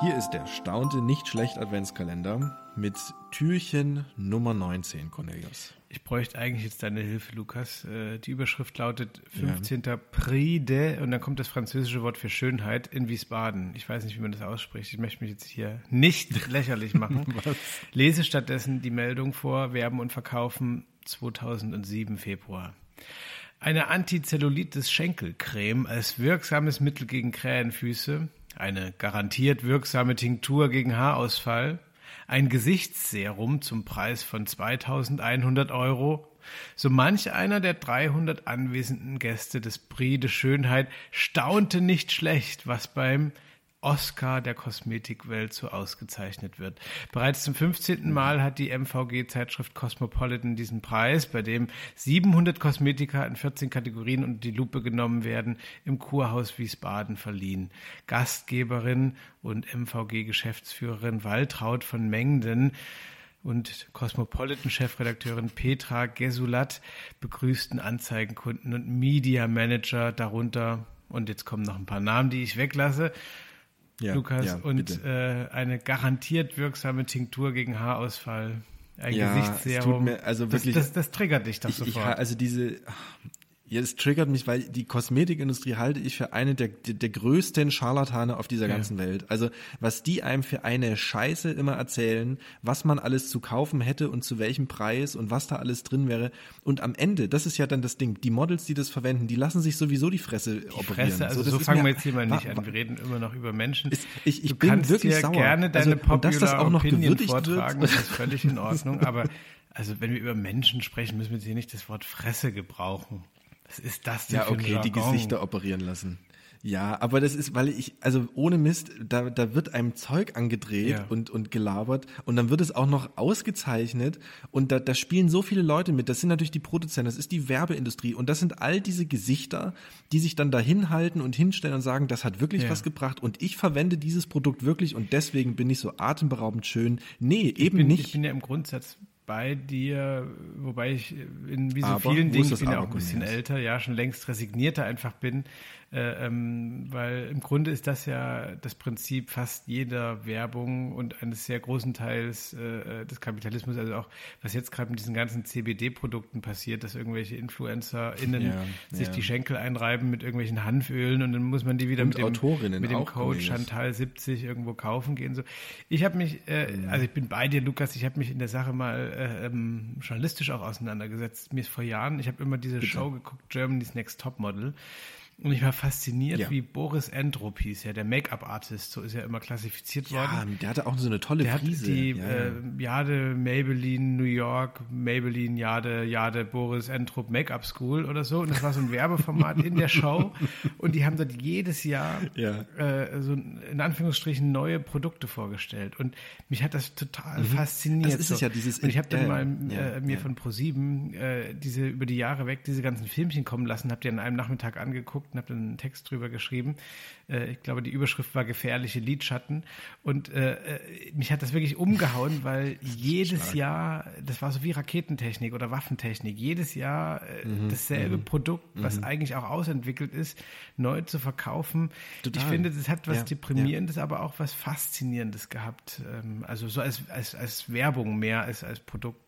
Hier ist der staunte, nicht schlecht Adventskalender mit Türchen Nummer 19, Cornelius. Ich bräuchte eigentlich jetzt deine Hilfe, Lukas. Äh, Die Überschrift lautet 15. Prix de und dann kommt das französische Wort für Schönheit in Wiesbaden. Ich weiß nicht, wie man das ausspricht. Ich möchte mich jetzt hier nicht lächerlich machen. Lese stattdessen die Meldung vor, Werben und Verkaufen 2007 Februar. Eine Antizellulitis-Schenkelcreme als wirksames Mittel gegen Krähenfüße, eine garantiert wirksame Tinktur gegen Haarausfall, ein Gesichtsserum zum Preis von 2100 Euro. So manch einer der 300 anwesenden Gäste des Prix de Schönheit staunte nicht schlecht, was beim Oscar der Kosmetikwelt so ausgezeichnet wird. Bereits zum 15. Mal hat die MVG-Zeitschrift Cosmopolitan diesen Preis, bei dem 700 Kosmetika in 14 Kategorien unter die Lupe genommen werden, im Kurhaus Wiesbaden verliehen. Gastgeberin und MVG-Geschäftsführerin Waltraud von Mengden und Cosmopolitan-Chefredakteurin Petra Gesulat begrüßten Anzeigenkunden und Media Manager darunter und jetzt kommen noch ein paar Namen, die ich weglasse. Ja, Lukas, ja, und äh, eine garantiert wirksame Tinktur gegen Haarausfall. Ein Ja, es Gesichtsserum. mir also wirklich- das, das, das triggert dich doch Ich, ich, sofort. also diese, ja, es triggert mich, weil die Kosmetikindustrie halte ich für eine der, der, der größten Scharlatane auf dieser Ja. ganzen Welt. Also was die einem für eine Scheiße immer erzählen, was man alles zu kaufen hätte und zu welchem Preis und was da alles drin wäre. Und am Ende, das ist ja dann das Ding, die Models, die das verwenden, die lassen sich sowieso die Fresse die operieren. Fresse, also das so, ist fangen wir jetzt hier mal nicht an. Wir reden immer noch über Menschen. Ist- ich- ich du bin wirklich dir sauer. gerne deine Also, und dass das Popular auch noch Opinion gewürdigt wird. vortragen, das ist völlig in Ordnung. Aber also wenn wir über Menschen sprechen, müssen wir jetzt hier nicht das Wort Fresse gebrauchen. Was ist das denn Ja, für ein okay, die Jargon? Gesichter operieren lassen. Ja, aber das ist, weil ich, also ohne Mist, da, da wird einem Zeug angedreht Ja. und, und gelabert und dann wird es auch noch ausgezeichnet und da, da spielen so viele Leute mit. Das sind natürlich die Produzenten, das ist die Werbeindustrie und das sind all diese Gesichter, die sich dann da hinhalten und hinstellen und sagen, das hat wirklich Ja. was gebracht und ich verwende dieses Produkt wirklich und deswegen bin ich so atemberaubend schön. Nee, eben ich bin, nicht. Ich bin ja im Grundsatz bei dir, wobei ich in wie so Aber, vielen Dingen, ich bin ja auch ein bisschen älter, ja, schon längst resignierter einfach bin, äh, ähm, weil im Grunde ist das ja das Prinzip fast jeder Werbung und eines sehr großen Teils äh, des Kapitalismus, also auch was jetzt gerade mit diesen ganzen CBD-Produkten passiert, dass irgendwelche InfluencerInnen Ja, sich ja. die Schenkel einreiben mit irgendwelchen Hanfölen und dann muss man die wieder Und mit dem, Autorinnen mit dem Code. Chantal 70 irgendwo kaufen gehen. So. Ich habe mich, äh, Mhm. also ich bin bei dir, Lukas, ich habe mich in der Sache mal äh, ähm, journalistisch auch auseinandergesetzt. Mir ist vor Jahren, ich habe immer diese Show geguckt, Germany's Next Top Model. Und ich war fasziniert, Ja. wie Boris Entrup hieß, ja, der Make-up-Artist, so ist er immer klassifiziert ja, worden. der hatte auch so eine tolle Der hat Prise. die ja. Äh, Jade Maybelline New York, Maybelline Jade, Jade Boris Entrup Make-up School oder so. Und das war so ein Werbeformat in der Show. Und die haben dort jedes Jahr Ja. äh, so in Anführungsstrichen neue Produkte vorgestellt. Und mich hat das total fasziniert. Mhm. Das ist so. ja, dieses- Und ich habe dann ja, mal äh, mir von Pro7 äh, diese über die Jahre weg diese ganzen Filmchen kommen lassen, habe die an einem Nachmittag angeguckt und habe dann einen Text drüber geschrieben. Äh, ich glaube, die Überschrift war gefährliche Lidschatten. Und äh, äh, mich hat das wirklich umgehauen, weil jedes Jahr, das war so wie Raketentechnik oder Waffentechnik, jedes Jahr äh, Mhm, dasselbe Produkt, was eigentlich auch ausentwickelt ist, neu zu verkaufen. Total. Ich finde, das hat was Ja, Deprimierendes, aber auch was Faszinierendes gehabt. Ähm, also so als, als, als Werbung mehr als als Produkt.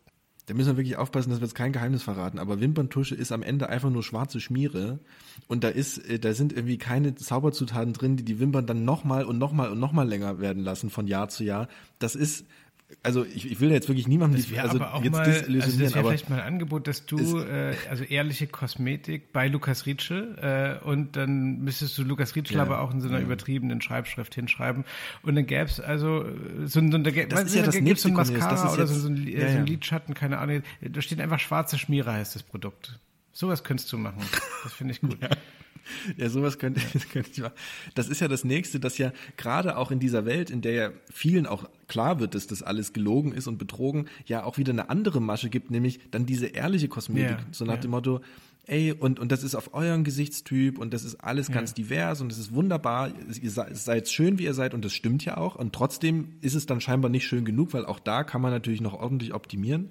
Da müssen wir wirklich aufpassen, dass wir jetzt kein Geheimnis verraten. Aber Wimperntusche ist am Ende einfach nur schwarze Schmiere. Und da ist, äh, da sind irgendwie keine Zauberzutaten drin, die die Wimpern dann nochmal und nochmal und nochmal länger werden lassen von Jahr zu Jahr. Das ist, also ich, ich will jetzt wirklich niemandem Das also aber auch jetzt mal, also das wäre vielleicht mal ein Angebot, dass du, äh, also ehrliche Kosmetik bei Lukas Rietschel äh, und dann müsstest du Lukas Rietschel Ja, aber auch in so einer ja. übertriebenen Schreibschrift hinschreiben und dann gäbe es also äh, so, ein- so, ein- da gäb- Das ist ja da das gäb's so ein Mascara das ist oder so, jetzt- so, ein, ja, so ein. Lidschatten, keine Ahnung, da steht einfach schwarze Schmiere heißt das Produkt. Sowas könntest du machen. Das finde ich gut. Ja, sowas könnte, das könnte ich machen. Das ist ja das Nächste, dass ja gerade auch in dieser Welt, in der ja vielen auch klar wird, dass das alles gelogen ist und betrogen, ja auch wieder eine andere Masche gibt, nämlich dann diese ehrliche Kosmetik. Ja, so nach ja. dem Motto, ey, und, und das ist auf euren Gesichtstyp und das ist alles ganz divers und es ist wunderbar, ihr se- seid schön, wie ihr seid und das stimmt ja auch. Und trotzdem ist es dann scheinbar nicht schön genug, weil auch da kann man natürlich noch ordentlich optimieren.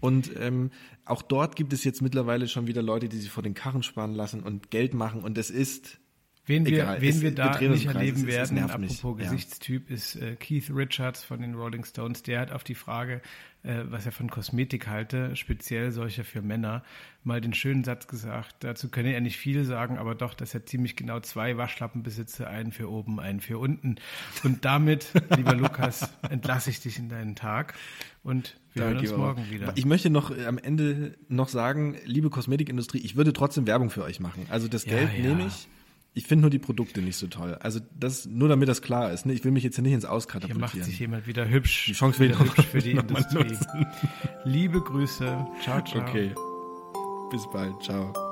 Und ähm, auch dort gibt es jetzt mittlerweile schon wieder Leute, die sich vor den Karren spannen lassen und Geld machen. Und es ist Wen wir, Egal, wen es- wir da uns nicht erleben es- es werden, nervt mich. apropos Ja. Gesichtstyp, ist äh, Keith Richards von den Rolling Stones. Der hat auf die Frage, äh, was er von Kosmetik halte, speziell solche für Männer, mal den schönen Satz gesagt. Dazu könne er nicht viel sagen, aber doch, dass er ziemlich genau zwei Waschlappen besitze, einen für oben, einen für unten. Und damit, lieber Lukas, entlasse ich dich in deinen Tag und wir hören uns Danke, morgen wieder. Ich möchte noch äh, am Ende noch sagen, liebe Kosmetikindustrie, ich würde trotzdem Werbung für euch machen. Also das Ja, Geld ja. nehme ich. Ich finde nur die Produkte nicht so toll. Also das nur damit das klar ist. Ne? Ich will mich jetzt hier nicht ins Hier Auskatapultieren. macht sich jemand wieder hübsch. Die Chance wieder hübsch für die Industrie. Liebe Grüße. Ciao, ciao. Okay. Bis bald. Ciao.